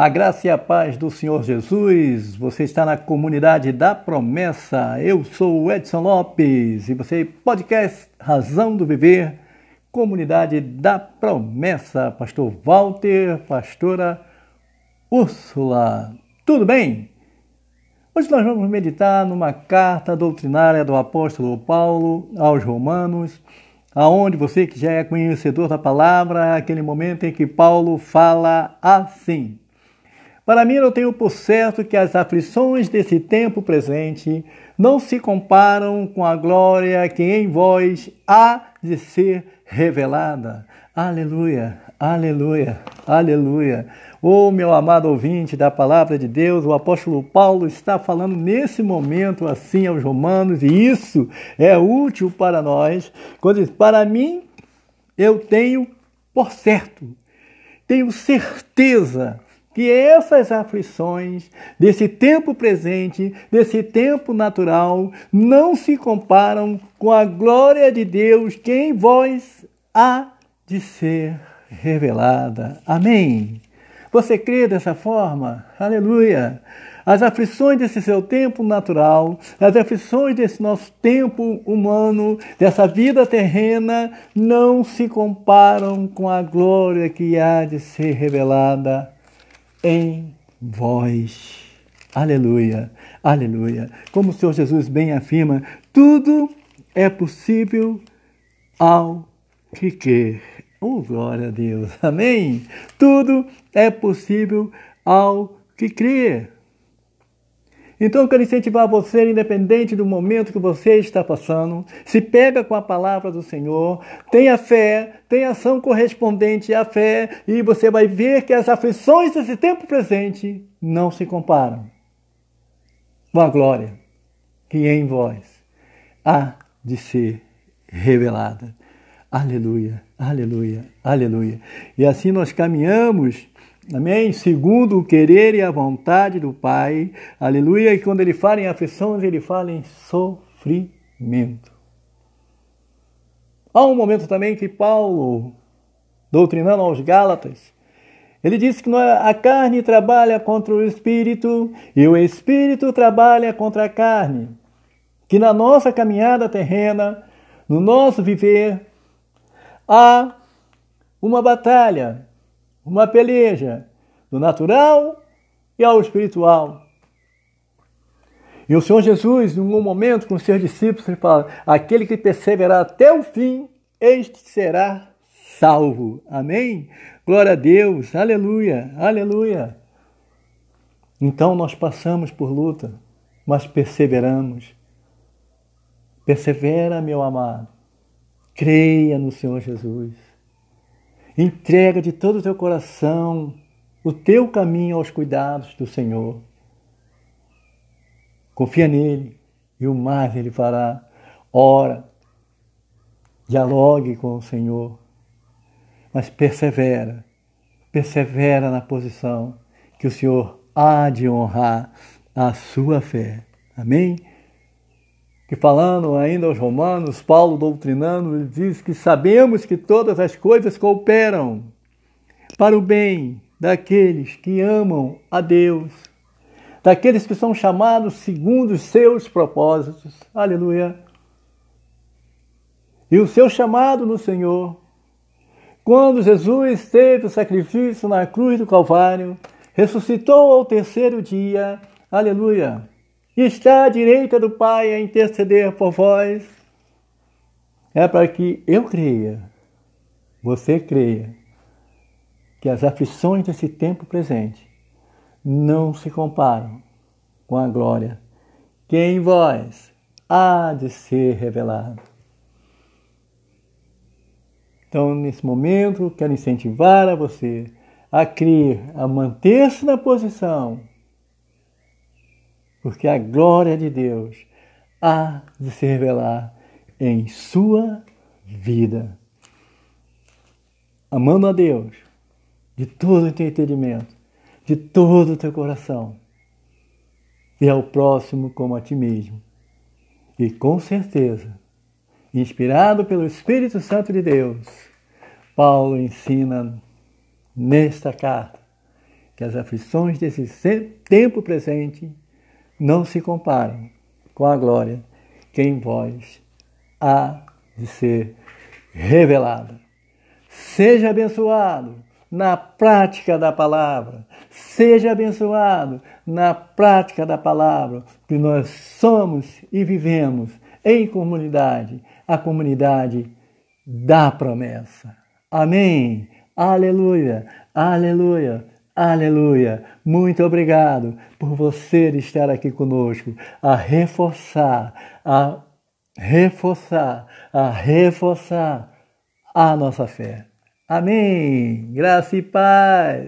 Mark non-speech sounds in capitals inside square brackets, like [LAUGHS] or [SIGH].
A graça e a paz do Senhor Jesus. Você está na comunidade da promessa. Eu sou o Edson Lopes e você podcast Razão do Viver, comunidade da promessa. Pastor Walter, pastora Úrsula. Tudo bem? Hoje nós vamos meditar numa carta doutrinária do apóstolo Paulo aos Romanos, aonde você que já é conhecedor da palavra, é aquele momento em que Paulo fala assim: para mim, eu tenho por certo que as aflições desse tempo presente não se comparam com a glória que em vós há de ser revelada. Aleluia, aleluia, aleluia. Oh, meu amado ouvinte da palavra de Deus, o apóstolo Paulo está falando nesse momento assim aos romanos, e isso é útil para nós, quando diz: Para mim, eu tenho por certo, tenho certeza que essas aflições desse tempo presente, desse tempo natural, não se comparam com a glória de Deus que em vós há de ser revelada. Amém. Você crê dessa forma? Aleluia! As aflições desse seu tempo natural, as aflições desse nosso tempo humano, dessa vida terrena, não se comparam com a glória que há de ser revelada em vós. Aleluia, aleluia. Como o Senhor Jesus bem afirma, tudo é possível ao que quer. Oh, glória a Deus. [LAUGHS] Amém. Tudo é possível ao que crer. Então eu quero incentivar você, independente do momento que você está passando, se pega com a palavra do Senhor, tenha fé, tenha ação correspondente à fé, e você vai ver que as aflições desse tempo presente não se comparam com a glória que em vós há de ser revelada. Aleluia, aleluia, aleluia. E assim nós caminhamos Amém? Segundo o querer e a vontade do Pai. Aleluia. E quando ele fala em aflições, ele fala em sofrimento. Há um momento também que Paulo, doutrinando aos Gálatas, ele disse que é, a carne trabalha contra o espírito e o espírito trabalha contra a carne. Que na nossa caminhada terrena, no nosso viver, há uma batalha uma peleja do natural e ao espiritual. E o Senhor Jesus, em um momento com seus discípulos, ele fala: aquele que perseverar até o fim, este será salvo. Amém? Glória a Deus, aleluia, aleluia. Então nós passamos por luta, mas perseveramos. Persevera, meu amado. Creia no Senhor Jesus. Entrega de todo o teu coração o teu caminho aos cuidados do Senhor. Confia nele e o mais ele fará. Ora, dialogue com o Senhor, mas persevera, persevera na posição que o Senhor há de honrar a sua fé. Amém? Que falando ainda aos romanos, Paulo doutrinando, ele diz que sabemos que todas as coisas cooperam para o bem daqueles que amam a Deus, daqueles que são chamados segundo os seus propósitos. Aleluia. E o seu chamado no Senhor, quando Jesus teve o sacrifício na cruz do Calvário, ressuscitou ao terceiro dia, aleluia está à direita do Pai a interceder por vós, é para que eu creia, você creia, que as aflições desse tempo presente não se comparam com a glória que em vós há de ser revelada. Então, nesse momento, quero incentivar a você a crer, a manter-se na posição porque a glória de Deus há de se revelar em sua vida. Amando a Deus de todo o teu entendimento, de todo o teu coração, e ao próximo como a ti mesmo. E com certeza, inspirado pelo Espírito Santo de Deus, Paulo ensina nesta carta que as aflições desse tempo presente não se comparam com a glória que em vós há de ser revelada. Seja abençoado na prática da palavra. Seja abençoado na prática da palavra, que nós somos e vivemos em comunidade, a comunidade da promessa. Amém. Aleluia. Aleluia. Aleluia! Muito obrigado por você estar aqui conosco, a reforçar, a reforçar, a reforçar a nossa fé. Amém. Graça e paz.